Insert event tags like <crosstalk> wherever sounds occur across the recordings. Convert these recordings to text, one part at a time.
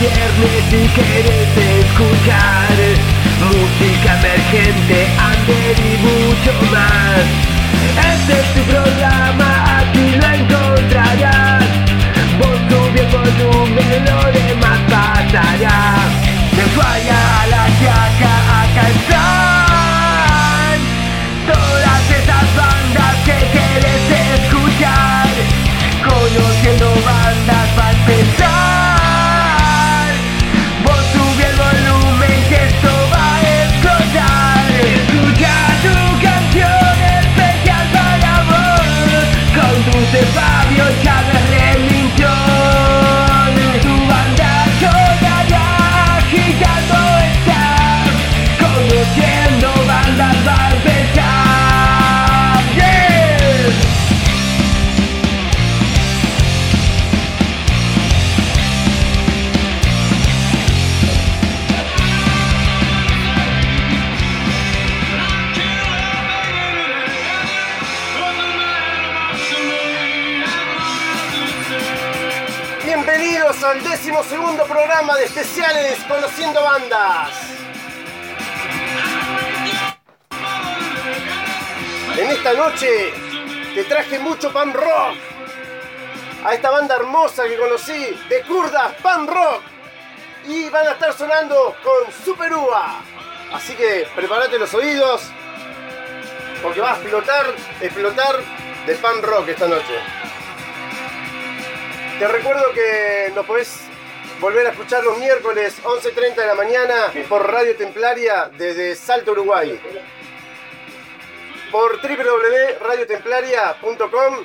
viernes si quieres escuchar música emergente, under y mucho más. Este es tu programa, de especiales Conociendo Bandas. En esta noche te traje mucho pan rock. A esta banda hermosa que conocí, de Kurdas Pan Rock. Y van a estar sonando con Super Uva. Así que prepárate los oídos. Porque va a explotar, explotar de pan rock esta noche. Te recuerdo que nos podés volver a escuchar los miércoles 11.30 de la mañana por Radio Templaria desde Salto, Uruguay. Por www.radiotemplaria.com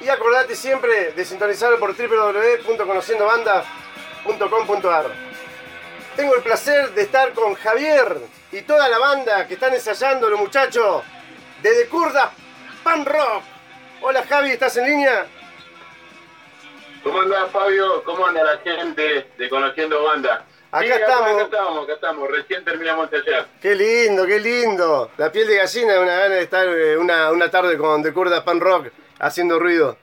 y acordate siempre de sintonizarlo por www.conociendobanda.com.ar. Tengo el placer de estar con Javier y toda la banda que están ensayando los muchachos desde Kurda Pan Rock. Hola Javi, ¿estás en línea? ¿Cómo anda Fabio? ¿Cómo anda la gente de Conociendo Banda? Acá Sí, estamos. Acá estamos, acá estamos. Recién terminamos de ensayar. Qué lindo, qué lindo. La piel de gallina, una gana de estar eh, una, una tarde con The Kurda Pan Rock haciendo ruido.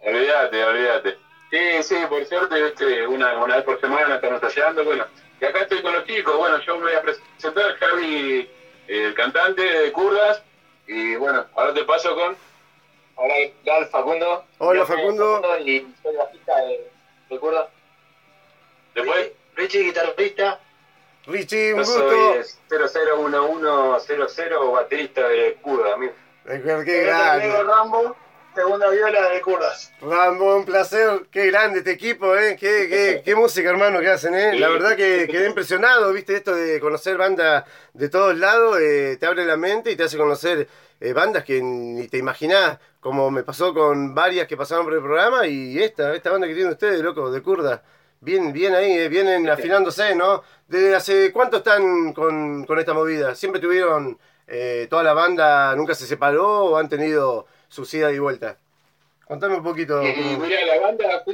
Olvídate, olvídate. Sí, sí, por suerte, viste, una, una vez por semana estamos ensayando. Bueno, y acá estoy con los chicos. Bueno, yo me voy a presentar, Javi, el cantante de Kurdas. Y bueno, ahora te paso con... Hola, ¿qué tal, Facundo? Hola, Yo soy Facundo. Y soy bajista de, de. Después, Richie, guitarrista. Richie, un yo soy gusto. eh, 001100, baterista de Kurda, amigo. Qué Negro grande. Rambo, segunda viola de Kurdas. Rambo, un placer. Qué grande este equipo, ¿eh? Qué, qué, <laughs> qué música, hermano, que hacen, ¿eh? La verdad que quedé impresionado, ¿viste? Esto de conocer bandas de todos lados, eh, te abre la mente y te hace conocer eh, bandas que ni te imaginás, como me pasó con varias que pasaron por el programa y esta, esta banda que tienen ustedes, loco, de Kurda. Bien, bien ahí, eh, vienen afinándose, ¿no? ¿Desde hace cuánto están con, con esta movida? ¿Siempre tuvieron eh, toda la banda, nunca se separó o han tenido sus idas y vueltas? Contame un poquito. Y cómo- mirá, la banda,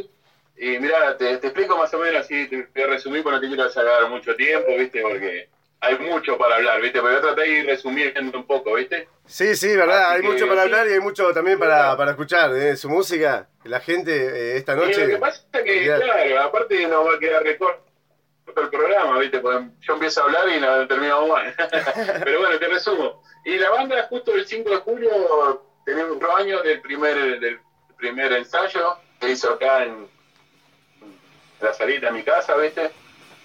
y mirá, te, te explico más o menos así, te voy a resumir, porque no te quiero sacar mucho tiempo, ¿viste? Porque hay mucho para hablar, ¿viste? Pero voy a tratar de ir resumiendo un poco, ¿viste? Sí, sí, verdad, Así hay que, mucho para hablar y hay mucho también para, para escuchar ¿eh? su música. La gente eh, esta Y lo noche. que pasa es que, claro, aparte nos va a quedar recorto el programa, ¿viste? Porque yo empiezo a hablar y no terminamos mal. <laughs> Pero bueno, te resumo. Y la banda, justo el 5 de julio, tenemos un año del primer, del primer ensayo que hizo acá en la salita de mi casa, ¿viste?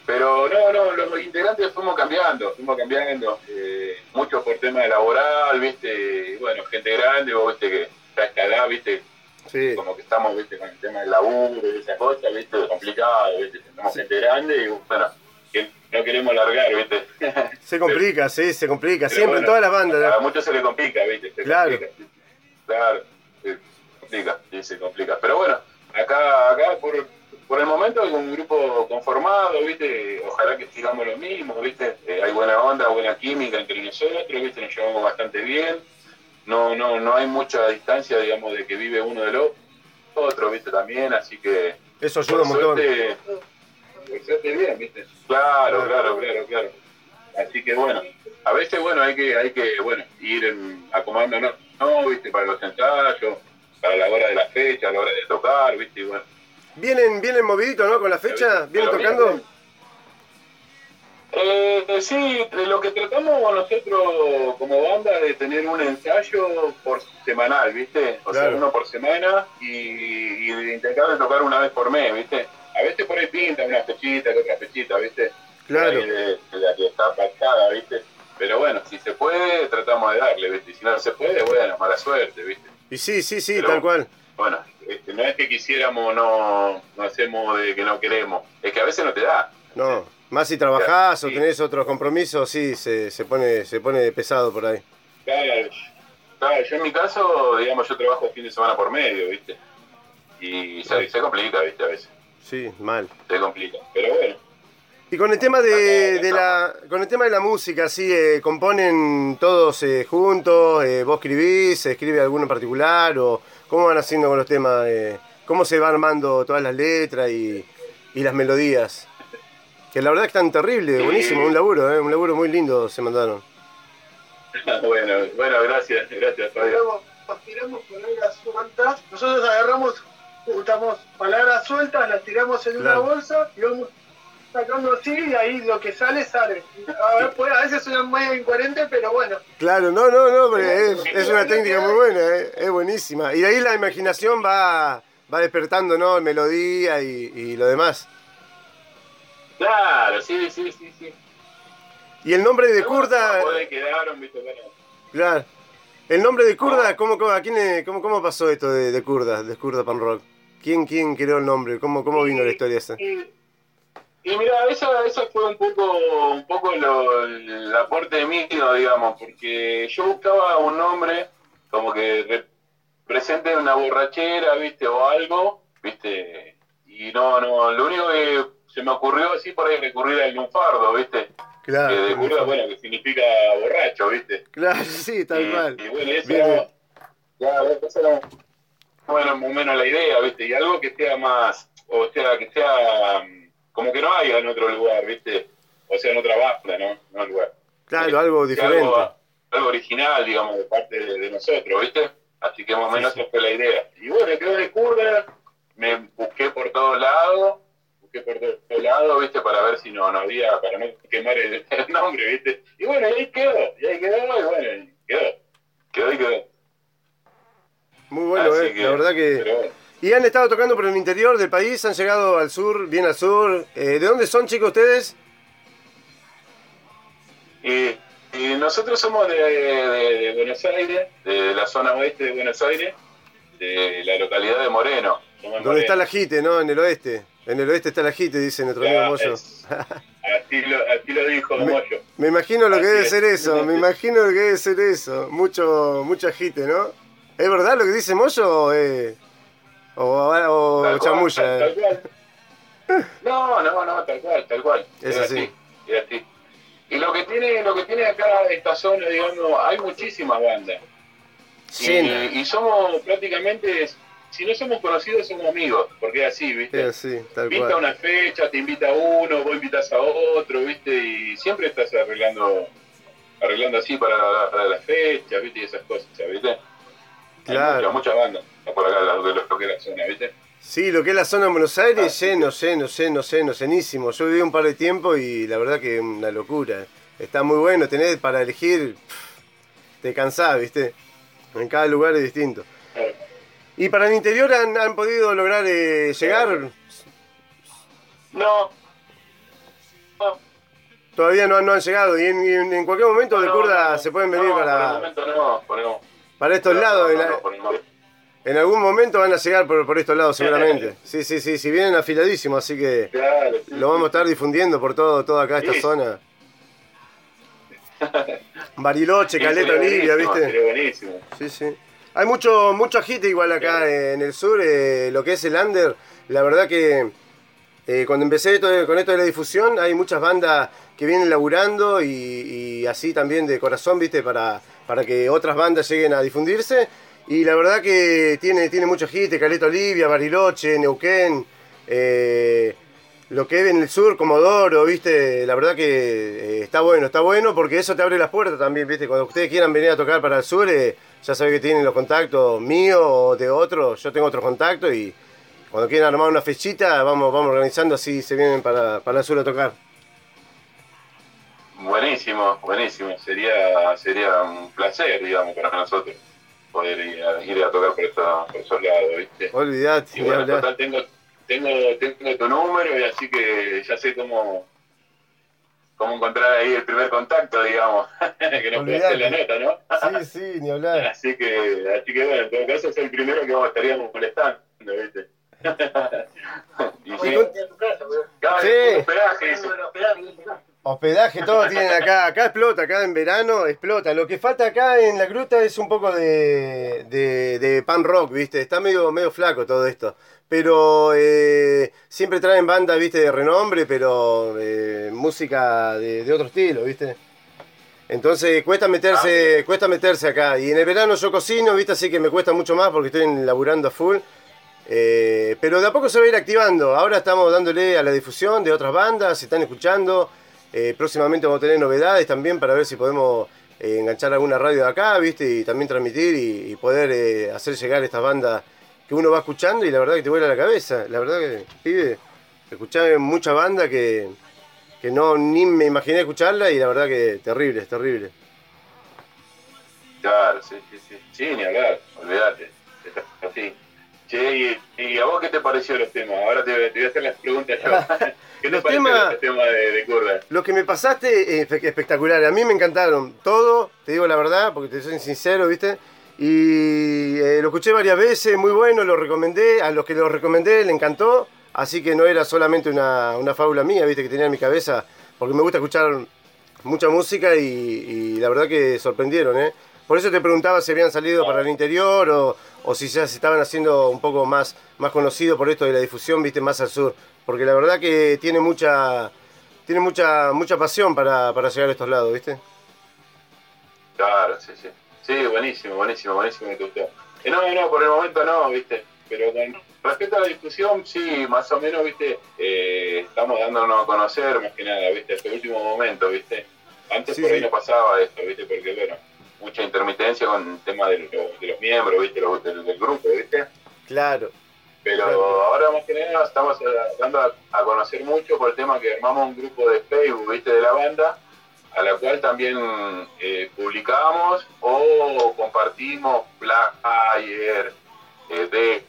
Pero no, no, los integrantes fuimos cambiando, fuimos cambiando, eh, mucho por tema laboral, ¿viste? Bueno, gente grande, vos viste que está escalada, ¿viste? Sí. como que estamos, viste, con el tema del laburo y esas cosas, viste, complicado, viste, somos gente grande y bueno, que no queremos largar, viste. Se complica, sí, se complica. Pero Siempre en todas las bandas. A muchos se le complica, viste, se Claro. complica. Claro, se complica, sí, se complica. Pero bueno, acá, acá por, por el momento hay un grupo conformado, viste, ojalá que sigamos lo mismo, viste, Eh, hay buena onda, buena química entre nosotros, viste, nos llevamos bastante bien. No, no, no hay mucha distancia, digamos, de que vive uno del otro, viste, también, así que Eso ayuda un montón. suerte, bien, ¿viste? Claro, claro, claro, claro. Así que bueno, a veces bueno hay que, hay que bueno, ir en, acomodándonos, ¿no? ¿Viste? Para los ensayos, para la hora de la fecha, a la hora de tocar, ¿viste? Y bueno, Vienen, vienen moviditos, ¿no? Con la fecha, vienen tocando. bien. Eh, sí, lo que tratamos nosotros como banda de tener un ensayo por semanal, ¿viste? O sea, uno por semana y, y de intentar de tocar una vez por mes, ¿viste? A veces por ahí pinta una fechita, que otra fechita, ¿viste? Claro. De- la que está pactada, ¿viste? Pero bueno, si se puede, tratamos de darle, ¿viste? Y si no se puede, bueno, mala suerte, ¿viste? Y sí, sí, sí, Pero- tal cual. Bueno, no es que quisiéramos, no, no hacemos de que no queremos, es que a veces no te da. No, más si trabajás o tenés otros compromisos, sí, se, se pone se pone pesado por ahí. Claro, claro, yo en mi caso, digamos, yo trabajo fin de semana por medio, ¿viste? Y se, se complica, ¿viste? A veces, Sí, mal. se complica. Pero bueno, Y con el tema de, de la con el tema de la música, sí, eh, componen todos eh, juntos, eh, vos escribís, escribe alguno en particular o cómo van haciendo con los temas, eh, cómo se va armando todas las letras y, y las melodías. Que la verdad que están terribles, buenísimo, un laburo, eh, un laburo muy lindo se mandaron. <laughs> bueno, bueno, gracias, gracias, Fabio. Tiramos, tiramos palabras sueltas. Nosotros agarramos, juntamos palabras sueltas, las tiramos en Claro. una bolsa y vamos sacando así y ahí lo que sale, sale. A, ver, pues, a veces suena medio incoherente, pero bueno. Claro, no, no, no, pero es, es una técnica muy buena, eh, es buenísima. Y de ahí la imaginación va, va despertando, ¿no? Melodía y, y lo demás. Claro, sí, sí, sí, sí. Y el nombre de Kurda, claro. El nombre de Kurda, ¿cómo, cómo, a quién le- cómo, cómo pasó esto de, de Kurda, de Kurda Pan Rock? ¿Quién, quién creó el nombre? ¿Cómo, cómo vino la historia esa? Y, y mira, esa, esa fue un poco, un poco lo- el aporte mío, digamos, porque yo buscaba un nombre como que represente una borrachera, ¿viste? O algo, ¿viste? Y no, no, lo único que se me ocurrió así por ahí recurrir al lunfardo, ¿viste? Claro, que de curda, bueno, que significa borracho, ¿viste? claro, sí, tal cual. y bueno, eso era, claro, esa era bueno, más o menos la idea, ¿viste? Y algo que sea más, o sea, que sea como que no haya en otro lugar, ¿viste? O sea, en otra banda, ¿no? No en lugar. Claro, algo diferente. Algo, algo original, digamos, de parte de, de nosotros, ¿viste? Así que más o menos Sí, sí. esa fue la idea. Y bueno, quedó de curda, me busqué por todos lados, busqué por todos lados, ¿viste? Para ver si no, no había, para no quemar el, <laughs> el nombre, ¿viste? Y bueno, y ahí quedó, y ahí quedó, y bueno, y quedó. Quedó y quedó. Muy bueno, eh, que, la verdad que... pero. Y han estado tocando por el interior del país, han llegado al sur, bien al sur. Eh, ¿De dónde son, chicos, ustedes? Y, y nosotros somos de, de- de Buenos Aires, de la zona oeste de Buenos Aires, de la localidad de Moreno. ¿Dónde está la Jite, no? En el oeste. En el oeste está la Jite, dice nuestro amigo Moyo. es- así, lo, así lo dijo Me- Moyo. Me imagino lo que debe es. ser eso, me imagino lo que debe ser eso. Mucho, mucha Jite, ¿no? ¿Es verdad lo que dice Moyo o, eh, o, o Tal cual, tal- eh? tal cual. No, no, no, tal cual, tal cual. Es así. es así. Y lo que tiene, lo que tiene acá esta zona, digamos, hay muchísimas bandas. Y, Llena. y somos prácticamente, si no somos conocidos, somos amigos, porque es así, ¿viste? Es así, tal Pinta cual. una fecha, te invita a uno, vos invitas a otro, ¿viste? Y siempre estás arreglando arreglando así para, para las fechas, ¿viste? Y esas cosas, ¿viste? Hay Claro. muchas, muchas bandas por acá, lo, lo, que es la zona, ¿viste? Sí, lo que es la zona de Buenos Aires, Ah, sí. lleno, lleno, lleno, lleno, llenísimo. Yo viví un par de tiempo y la verdad que una locura. Está muy bueno, tenés para elegir, pff, te cansás, ¿viste? En cada lugar es distinto. Claro. ¿Y para el interior han, han podido lograr eh, llegar? No. No, Todavía no, han- no han llegado y en, en- cualquier momento de no, Curda no, se pueden venir no, Por el para, momento no, por el- para estos no, lados. no, en, no, la- algún momento van a llegar por, por estos lados seguramente. Sí, sí, sí, si vienen afiladísimos, así que Claro, sí, lo vamos a sí. estar difundiendo por todo, toda acá esta Sí. zona. <laughs> Bariloche, Sí, Caleta, Olivia, ¿viste? Buenísimo. Sí, sí. Hay mucho, mucho agite igual acá en el sur, eh, lo que es el under. La verdad que eh, cuando empecé esto- con esto de la difusión, hay muchas bandas que vienen laburando y, y así también de corazón, ¿viste? Para, para que otras bandas lleguen a difundirse. Y la verdad que tiene, tiene mucho agite, Caleta Olivia, Bariloche, Neuquén, eh, lo que es en el sur, Comodoro, ¿viste? La verdad que eh, está bueno, está bueno porque eso te abre las puertas también, ¿viste? Cuando ustedes quieran venir a tocar para el sur, eh, ya saben que tienen los contactos míos o de otros, yo tengo otros contactos y, cuando quieran armar una fechita, vamos, vamos organizando así se vienen para, para el sur a tocar. Buenísimo, buenísimo. Sería, sería un placer, digamos, para nosotros poder ir a, ir a tocar por, esta, por esos lados, ¿viste? Olvidate, Y bueno, total, tengo, tengo, tengo tu número y así que ya sé cómo, cómo encontrar ahí el primer contacto, digamos, <laughs> que nos hacer la nota, ¿no? Sí, sí, ni hablar. Así que, así que bueno, en todo caso es el primero que vos estaríamos molestando, ¿viste? <laughs> y sí, claro, Sí. eso. Hospedaje, todo tienen acá. Acá explota, acá en verano explota. Lo que falta acá en la gruta es un poco de, de, de pan rock, ¿viste? Está medio, medio flaco todo esto. Pero eh, siempre traen bandas, ¿viste? De renombre, pero eh, música de, de otro estilo, ¿viste? Entonces cuesta meterse, cuesta meterse acá. Y en el verano yo cocino, ¿viste? Así que me cuesta mucho más porque estoy laburando a full. Eh, pero de a poco se va a ir activando. Ahora estamos dándole a la difusión de otras bandas, se están escuchando. Eh, próximamente vamos a tener novedades también para ver si podemos eh, enganchar alguna radio de acá, ¿viste? Y también transmitir y, poder eh, hacer llegar estas bandas que uno va escuchando y la verdad que te vuela la cabeza. La verdad que, pibe, escuché mucha banda que, que no ni me imaginé escucharla y la verdad que terrible, es terrible. Claro, sí, sí, sí. Sí, ni hablar, olvídate. <laughs> Así. Che, y, y a vos qué te pareció los temas? Ahora te, te voy a hacer las preguntas. <laughs> ¿Qué te Los temas- los temas de, de Kurda? Lo que me pasaste es espectacular. A mí me encantaron. Todo, te digo la verdad, porque te soy sincero, ¿viste? Y eh, lo escuché varias veces, muy bueno, lo recomendé. A los que lo recomendé le encantó. Así que no era solamente una, una fábula mía, ¿viste? Que tenía en mi cabeza. Porque me gusta escuchar mucha música y, y la verdad que sorprendieron, ¿eh? Por eso te preguntaba si habían salido para el interior o, o si ya se estaban haciendo un poco más, más conocidos por esto de la difusión, ¿viste? Más al sur. Porque la verdad que tiene mucha tiene mucha mucha pasión para, para llegar a estos lados, ¿viste? Claro, sí, sí. Sí, buenísimo, buenísimo, buenísimo. Eh, no, no, por el momento no, ¿viste? Pero con respecto a la discusión, sí, más o menos, ¿viste? Eh, estamos dándonos a conocer, más que nada, ¿viste? Hasta el último momento, ¿viste? Antes Sí, por ahí sí. no pasaba esto, ¿viste? Porque, bueno, mucha intermitencia con el tema de, los- de los miembros, ¿viste? Los- del, del grupo, ¿viste? Claro. Pero Claro. ahora más que nada estamos eh, dando a, a conocer mucho por el tema que armamos un grupo de Facebook, ¿viste? De la banda, a la cual también eh, publicamos o compartimos flyer, eh,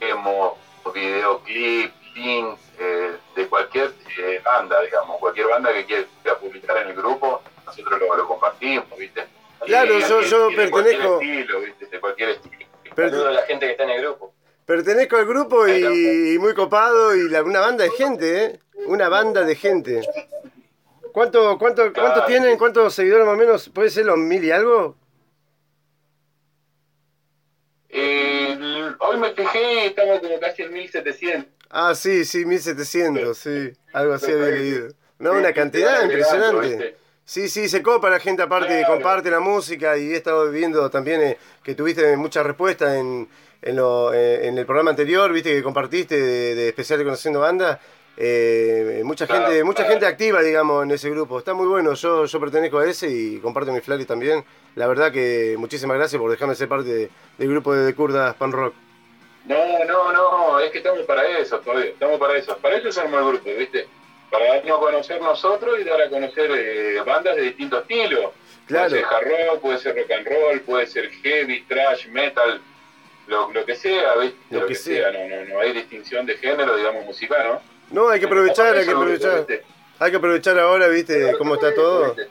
demo, videoclip, link eh, de cualquier eh, banda, digamos, cualquier banda que quiera publicar en el grupo, nosotros lo, lo compartimos, ¿viste? Claro, Y- yo- yo de cualquier pertenezco- estilo, ¿viste? De cualquier estilo. Saludo a la gente que está en el grupo. Pertenezco al grupo y, y muy copado y la- una banda de gente, ¿eh? Una banda de gente. ¿Cuánto, cuánto, ¿Cuántos tienen? ¿Cuántos seguidores más o menos? ¿Puede ser los mil y algo? Eh, hoy me fijé y estamos como casi en 1700. Ah, sí, sí, 1700, sí. Algo así había leído. No, una cantidad impresionante. Sí, sí, se copa la gente aparte, Claro. comparte la música y he estado viendo también eh, que tuviste mucha respuesta en, en, lo- eh, en el programa anterior, viste que compartiste de, de especial de Conociendo Banda. Eh, mucha Claro, gente mucha claro. gente activa, digamos, en ese grupo. Está muy bueno, yo, yo pertenezco a ese y comparto mi flyer también. La verdad que muchísimas gracias por dejarme ser parte de- del grupo de, The Kurdas Pan Rock. No, no, no, es que estamos para eso, todavía, estamos para eso. Para eso armó el grupo, ¿viste? Para darnos a conocer nosotros y dar a conocer eh, bandas de distintos estilos. Claro. Puede ser hard rock, puede ser rock and roll, puede ser heavy, trash, metal, lo, lo que sea, ¿viste? Lo Lo, que que, sea. sea, no, no, no hay distinción de género, digamos, musical, ¿no? No, hay que aprovechar, hay que aprovechar. Hay que aprovechar ahora, viste, cómo está todo. ¿viste?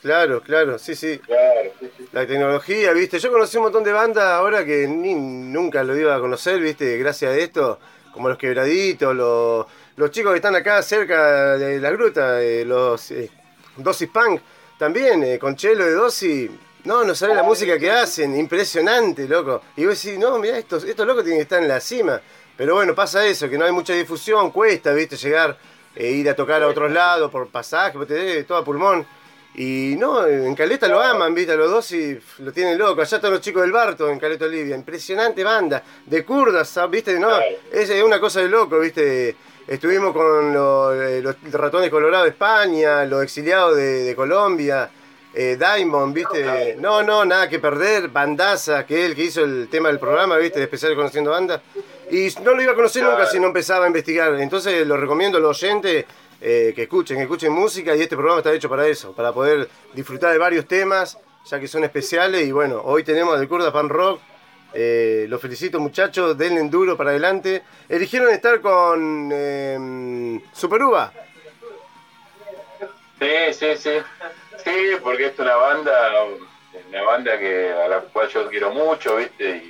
Claro, claro, sí, sí. Claro, sí, sí. La tecnología, viste. Yo conocí un montón de bandas ahora que ni nunca lo iba a conocer, viste, gracias a esto. Como los quebraditos, los, los chicos que están acá cerca de la gruta, eh, los eh, Dosis Punk, también, eh, con Chelo de Dosis. No, no sabés la música que hacen, impresionante, loco. Y vos decís, no, mira, estos, estos locos tienen que estar en la cima. Pero bueno, pasa eso, que no hay mucha difusión, cuesta, viste, llegar, eh, ir a tocar a otros lados por pasaje, vos te dé todo a pulmón. Y no, en Caleta lo aman, viste, a los dos y lo tienen loco. Allá están los chicos del Barto en Caleta Olivia. Impresionante banda. De kurdas, ¿sab- viste, no. Es una cosa de loco, viste. Estuvimos con los, los ratones colorados de España, los exiliados de, de Colombia, eh, Diamond, viste. No, no, nada que perder. Bandaza, que es el que hizo el tema del programa, viste, de especial conociendo bandas. Y no lo iba a conocer nunca si no empezaba a investigar. Entonces lo recomiendo a los oyentes eh, que escuchen, que escuchen música y este programa está hecho para eso, para poder disfrutar de varios temas, ya que son especiales. Y bueno, hoy tenemos de Kurda Pan Rock. Eh, los felicito muchachos, denle duro para adelante. Eligieron estar con eh, Super Uva. Sí, sí, sí. Sí, porque es una banda, una banda que a la cual yo quiero mucho, ¿viste?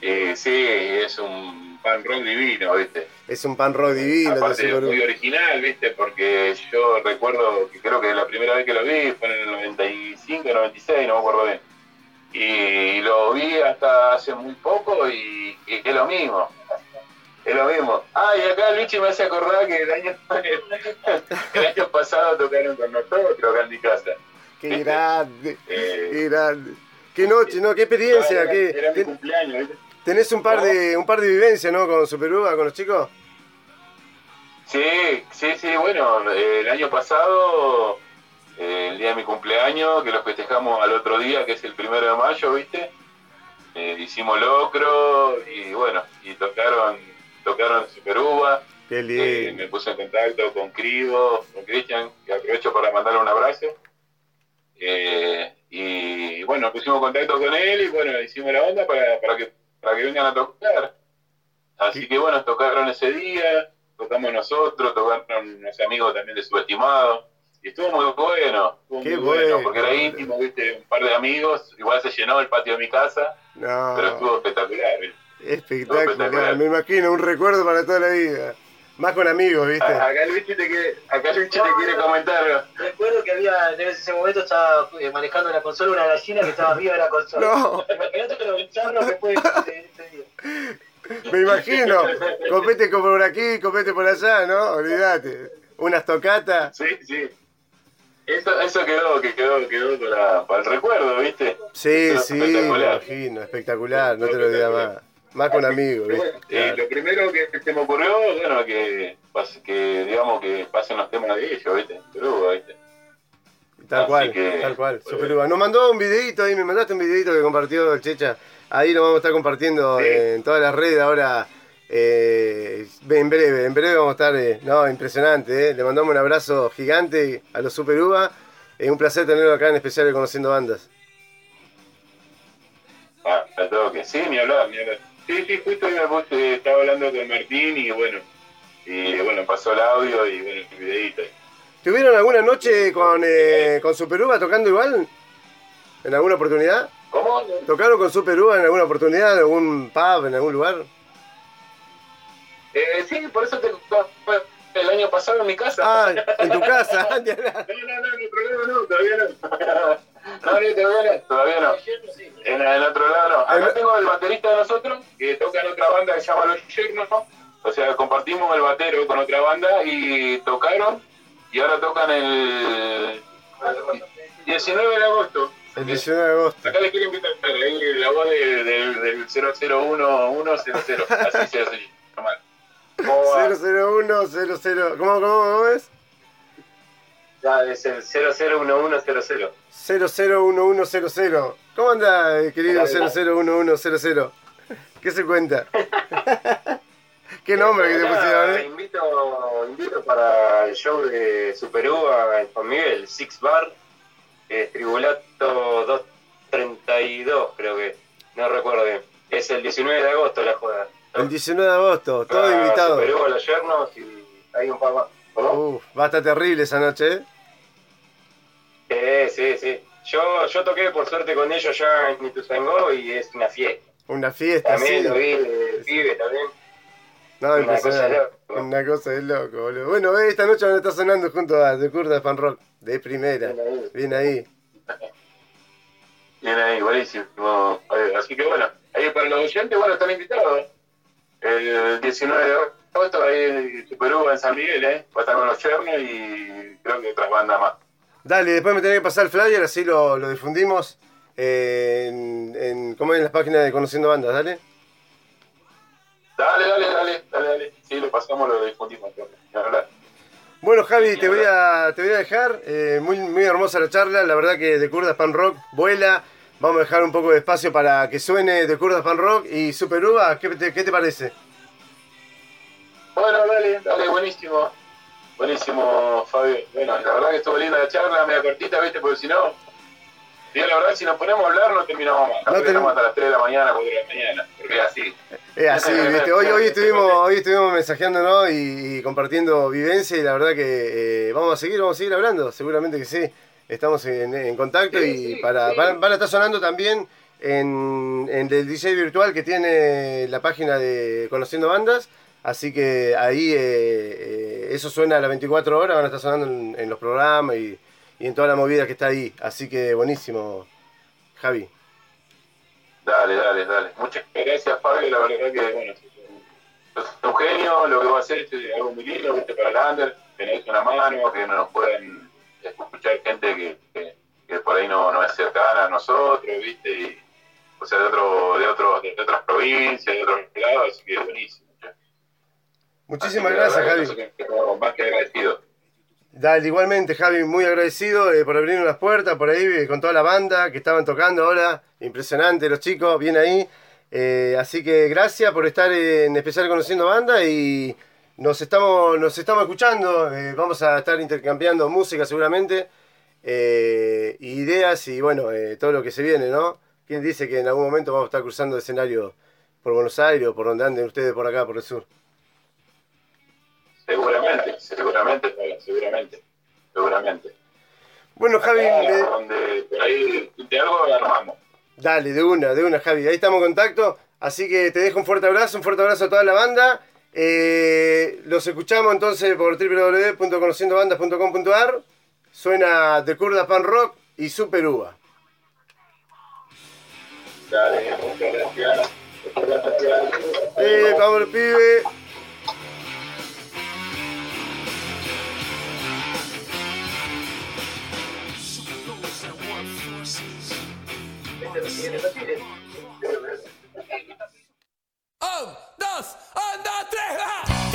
Y, y sí, es un pan rock divino, ¿viste? Es un pan rock divino Aparte Super muy original, ¿viste? Porque yo recuerdo que creo que la primera vez que lo vi fue en el 95, 96, no me acuerdo bien. Y lo vi hasta hace muy poco y, y es lo mismo. Es lo mismo. Ah, y acá Luchi me hace acordar que el año, <laughs> el año pasado tocaron con nosotros acá en mi casa. Qué grande, <laughs> Eh, qué grande. Qué noche, ¿no? Qué experiencia. era, qué- era mi ten- cumpleaños, tenés un par de un par de vivencias, ¿no? Con Super Uva, con los chicos. Sí, sí, sí, bueno, el año pasado, eh, el día de mi cumpleaños, que lo festejamos al otro día, que es el primero de mayo, ¿viste? Eh, hicimos locro y bueno, y tocaron, tocaron Super Uva, Qué eh, lindo. me puse en contacto con Crivo, con Cristian, que aprovecho para mandarle un abrazo. Eh, y bueno, pusimos contacto con él y bueno, hicimos la onda para, para, que, para que vengan a tocar. Así que bueno, tocaron ese día, tocamos nosotros, tocaron unos amigos también de Subestimado. Y estuvo muy bueno, estuvo Qué muy bueno, bueno. porque era íntimo, viste, un par de amigos, igual se llenó el patio de mi casa, pero No, estuvo espectacular, ¿viste? espectacular. espectacular. Me imagino, un recuerdo para toda la vida. Más con amigos, ¿viste? Acá Luigi te quiere, acá Luigi te quiere comentar. Recuerdo que había, en ese momento estaba eh, manejando la consola una gallina que estaba arriba de la consola. No, Imagínate lo bizarro que fue ese, día. me imagino. Copete por aquí, copete por allá, ¿no? Olvídate. Unas tocatas. Sí, sí. Eso, eso quedó, que quedó, quedó para, para el recuerdo, ¿viste? Sí, sí, me espectacular. imagino. Espectacular, no te lo diga más. Más con amigos, Pero ¿viste? bueno, eh, lo primero que se me ocurrió, bueno, que, que digamos que pasen los temas de ellos, ¿viste? Pero, ¿viste? Tal Así cual, que- tal cual. Uva. Nos mandó un videito ahí, me mandaste un videito que compartió el Checha. Ahí lo vamos a estar compartiendo Sí. en todas las redes ahora. Eh, en breve, en breve vamos a estar. eh, no, impresionante, eh. Le mandamos un abrazo gigante a los Super Uva. Es un placer tenerlo acá en especial de Conociendo Bandas. Ah, al toque. Sí, ni hablar, ni hablar. Sí, sí, justo me puse, estaba hablando con Martín y bueno, y bueno, pasó el audio y bueno, el videito. ¿Tuvieron alguna noche con, eh, con Super Uva tocando igual? ¿En alguna oportunidad? ¿Cómo? ¿Tocaron con Super Uva en alguna oportunidad, en algún pub, en algún lugar? Eh, sí, por eso te el año pasado en mi casa. Ah, <laughs> en tu casa. <laughs> no, no, no, en otro lado no, todavía no. <laughs> No, ni todavía no. Todavía no. En, el otro lado no. Acá tengo el baterista de nosotros, que toca en otra banda que se llama Los Yernos. O sea, compartimos el batero con otra banda y tocaron. Y ahora tocan el 19 de agosto. El 19 de agosto. Acá les quiero invitar la voz del, del, del 001 Así se hace normal. 001 00. ¿Cómo, cómo, cómo es? Ya, es el 001100. 001100. ¿Cómo anda, eh, querido 001100? ¿Qué se cuenta? <laughs> ¿Qué nombre que te pusieron? Eh? Invito, invito para el show de Super U a Juan Miguel, Six Bar, eh, Tribulato 232, creo que. No recuerdo bien. Es el 19 de agosto la joda. El 19 de agosto, todo Va invitado. Los Yernos y hay un par más. Uf, va a estar terrible esa noche, ¿eh? Sí, sí, sí. Yo, yo toqué por suerte con ellos ya en Ituzaingó y es una fiesta. Una fiesta, También sí. lo vi, de pibe también. No, Una cosa de loco. Una cosa de loco, boludo. Bueno, eh, esta noche van a estar sonando junto a The Kurda Fan Rock. De primera. Bien ahí. Bien ahí. Buenísimo. Eh, Así que bueno, ahí para los oyentes, bueno, están invitados. El 19 de agosto, ahí en Uva en San Miguel, ¿eh? Va a estar con los Chernos y creo que otras bandas más. Dale, después me tenés que pasar el flyer, así lo, lo difundimos eh, en, en, como en las páginas de Conociendo Bandas, dale. Dale, dale, dale, dale, dale. Sí, lo pasamos, lo difundimos. Bueno, Javi, te voy a, te voy a dejar. eh, muy, muy hermosa la charla. La verdad que de Kurda Pan Rock vuela. Vamos a dejar un poco de espacio para que suene de Kurdas Pan Rock y Super Uva. ¿Qué te, qué te parece? Bueno, dale, dale, buenísimo. Buenísimo, Fabio. Bueno, la verdad que estuvo linda la charla, media cortita, ¿viste? Porque si no, la verdad, si nos ponemos a hablar no terminamos más. No No termi- terminamos hasta las 3 de la mañana, 4 de la mañana, porque es así. Es así, ¿viste? Hoy, hoy, estuvimos, hoy estuvimos mensajeándonos y, y compartiendo vivencia y la verdad que eh, vamos a seguir, vamos a seguir hablando, seguramente que sí. Estamos en, en contacto Sí, y sí, para, sí. van, van a estar sonando también en, en el DJ virtual que tiene la página de Conociendo Bandas. Así que ahí eh, eh, eso suena a las 24 horas, van a estar sonando en, en los programas y, y en toda la movida que está ahí. Así que buenísimo, Javi. Dale, dale, dale. Muchas gracias, Fabio. La verdad que, bueno, sos un genio. Lo que va a hacer es algo muy lindo. Para el under. Tenés una mano, que nos pueden escuchar gente que, que, que por ahí no, no es cercana a nosotros, ¿viste? Y, o sea, de, otro, de, otro, de otras provincias, de otros lados. Así que buenísimo. che. Muchísimas que, gracias, Javi. Más que agradecido. Dale, igualmente, Javi, muy agradecido eh, por abrirnos las puertas por ahí eh, con toda la banda que estaban tocando ahora. Impresionante los chicos, bien ahí. Eh, así que gracias por estar en especial conociendo banda y nos estamos, nos estamos escuchando. eh, vamos a estar intercambiando música seguramente, eh, ideas y bueno, eh, todo lo que se viene, ¿no? ¿Quién dice que en algún momento vamos a estar cruzando escenario por Buenos Aires o por donde anden ustedes por acá, por el sur? Seguramente, seguramente, seguramente. Seguramente. Bueno, Javi, eh, donde por ahí de algo armamos. Dale, de una, de una, Javi. Ahí estamos en contacto. Así que te dejo un fuerte abrazo, un fuerte abrazo a toda la banda. Eh, los escuchamos entonces por www.conociendobandas.com.ar. Suena The Kurda Pan Rock y Super Uva. Dale, muchas gracias. Muchas gracias. Eh, vamos, pibe. Un, dos, un, dos.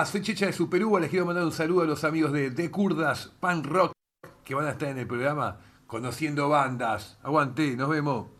Hola, soy Checha de Superuva. Les quiero mandar un saludo a los amigos de The Kurdas Pan Rock que van a estar en el programa Conociendo Bandas. Aguante, nos vemos.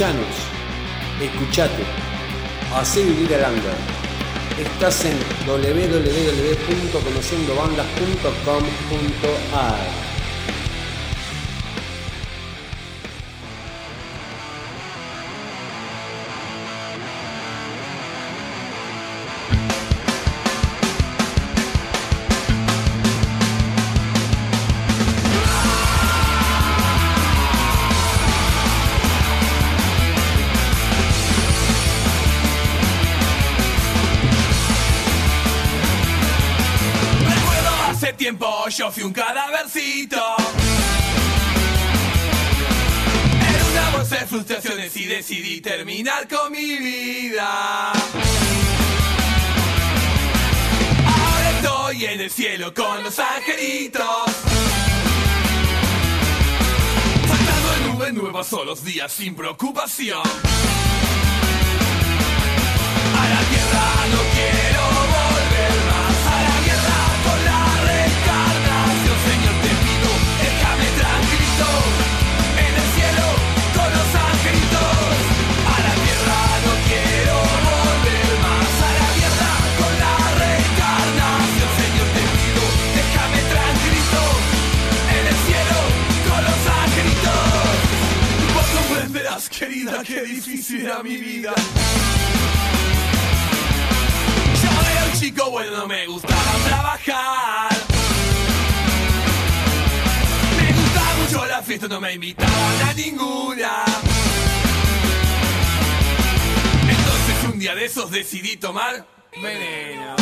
Escuchanos, escuchate, hace vivir al under. Estás en www.conociendobandas.com.ar yo fui un cadavercito. Era una bolsa de frustraciones y decidí terminar con mi vida. Ahora estoy en el cielo con los angelitos. Saltando en nube nueva solos días sin preocupación. A la tierra no quiero. querida, qué difícil era mi vida. Ya era un chico bueno, me gustaba trabajar. Me gustaba mucho la fiesta, no me invitaban a ninguna. Entonces un día de esos decidí tomar veneno.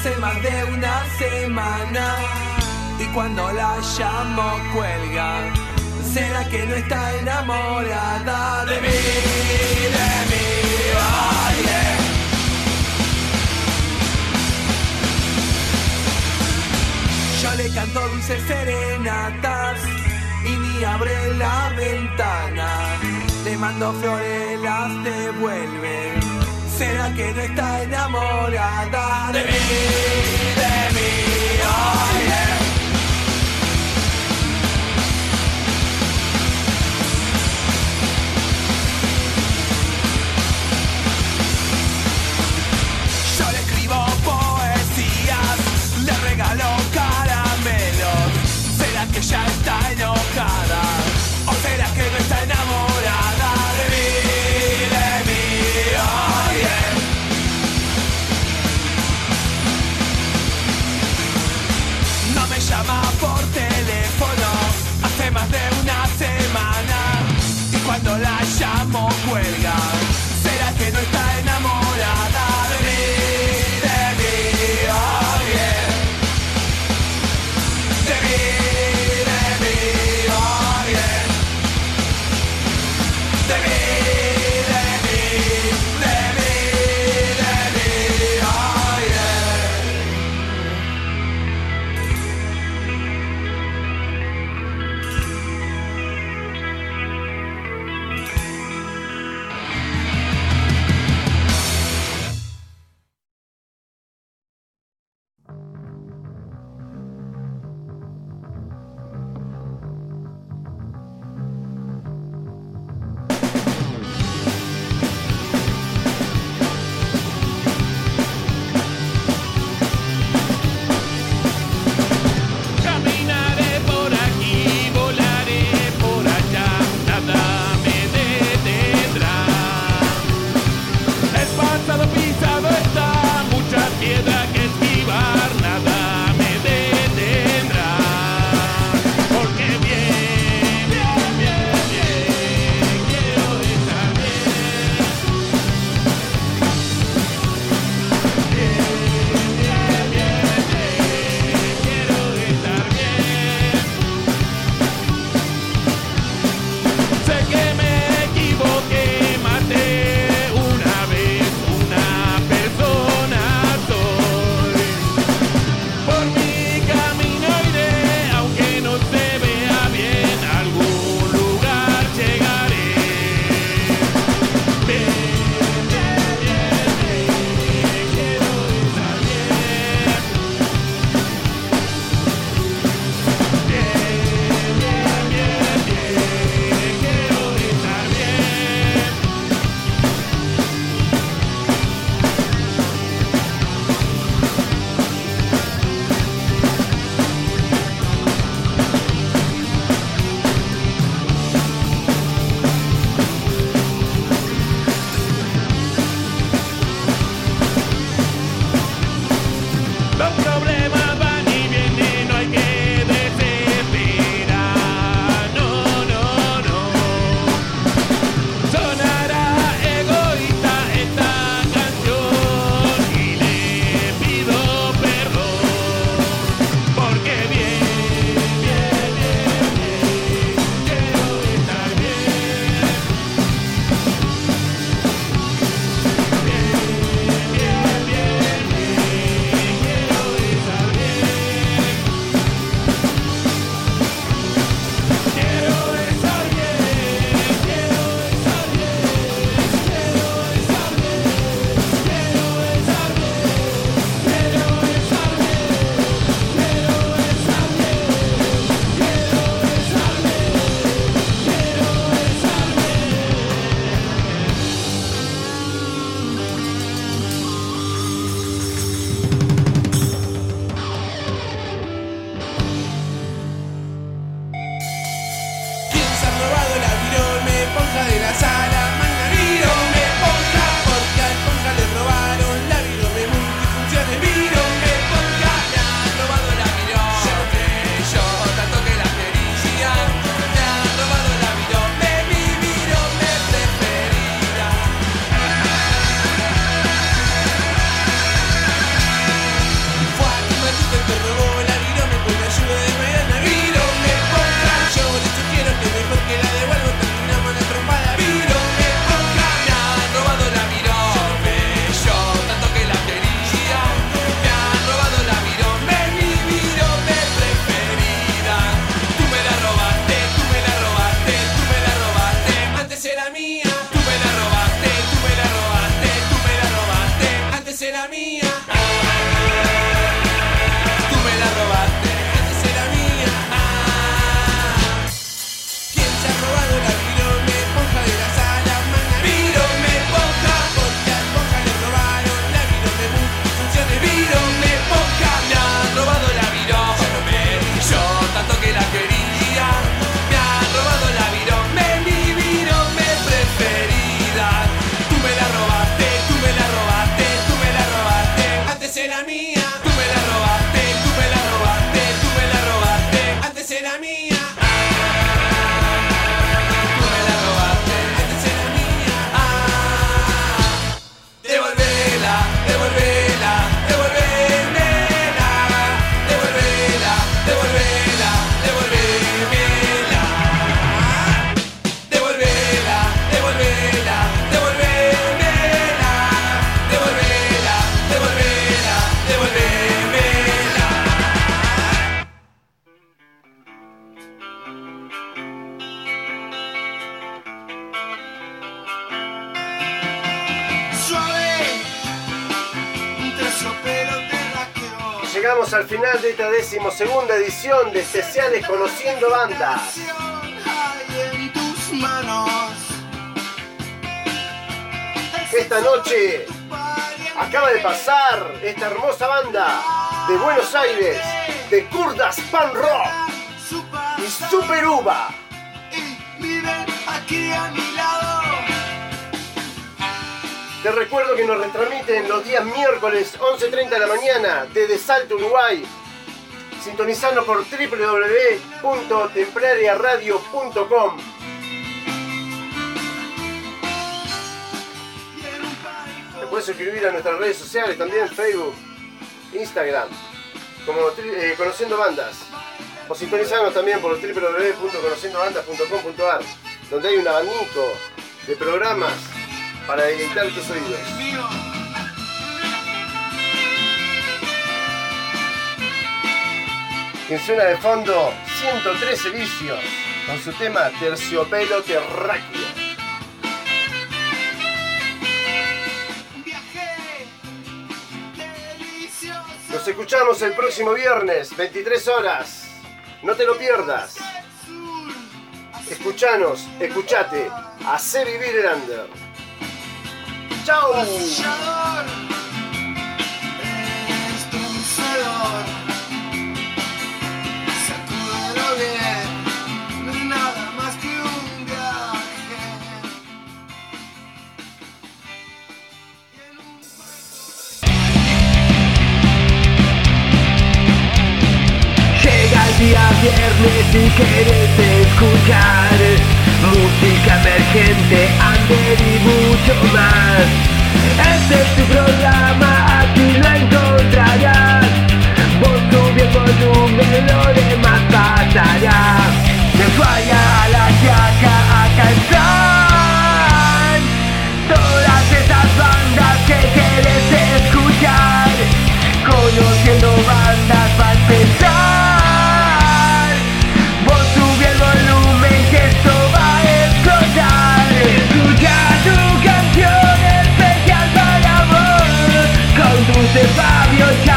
Hace más de una semana y cuando la llamo cuelga. ¿Será que no está enamorada de mí, de mí? Yeah. Yo le canto dulces serenatas y ni abre la ventana. Le mando flores, las devuelve. ¿Será que no está enamorada de mí? Decimosegunda edición de especiales Conociendo Bandas. Esta noche acaba de pasar esta hermosa banda de Buenos Aires, de Kurdas Pan Rock y Super Uva. Te recuerdo que nos retransmiten los días miércoles 11.30 de la mañana desde Salto, Uruguay. Sintonizando por www.templariaradio.com. Te puedes suscribir a nuestras redes sociales también, Facebook, Instagram, como eh, Conociendo Bandas. O sintonizarnos también por www.conociendobandas.com.ar, donde hay un abanico de programas para deleitar tus oídos. Quien suena de fondo 113 vicios con su tema Terciopelo Terráqueo. Nos escuchamos el próximo viernes, 23 horas. No te lo pierdas. Escuchanos, escuchate. Hacé vivir el under. ¡Chao! viernes si quieres escuchar música emergente, under y mucho más. Este es tu programa, aquí lo encontrarás. Vos sube volumen, lo demás pasará. De falla a la yaca, acá están todas esas bandas que quieres escuchar, conociendo bandas. Cause.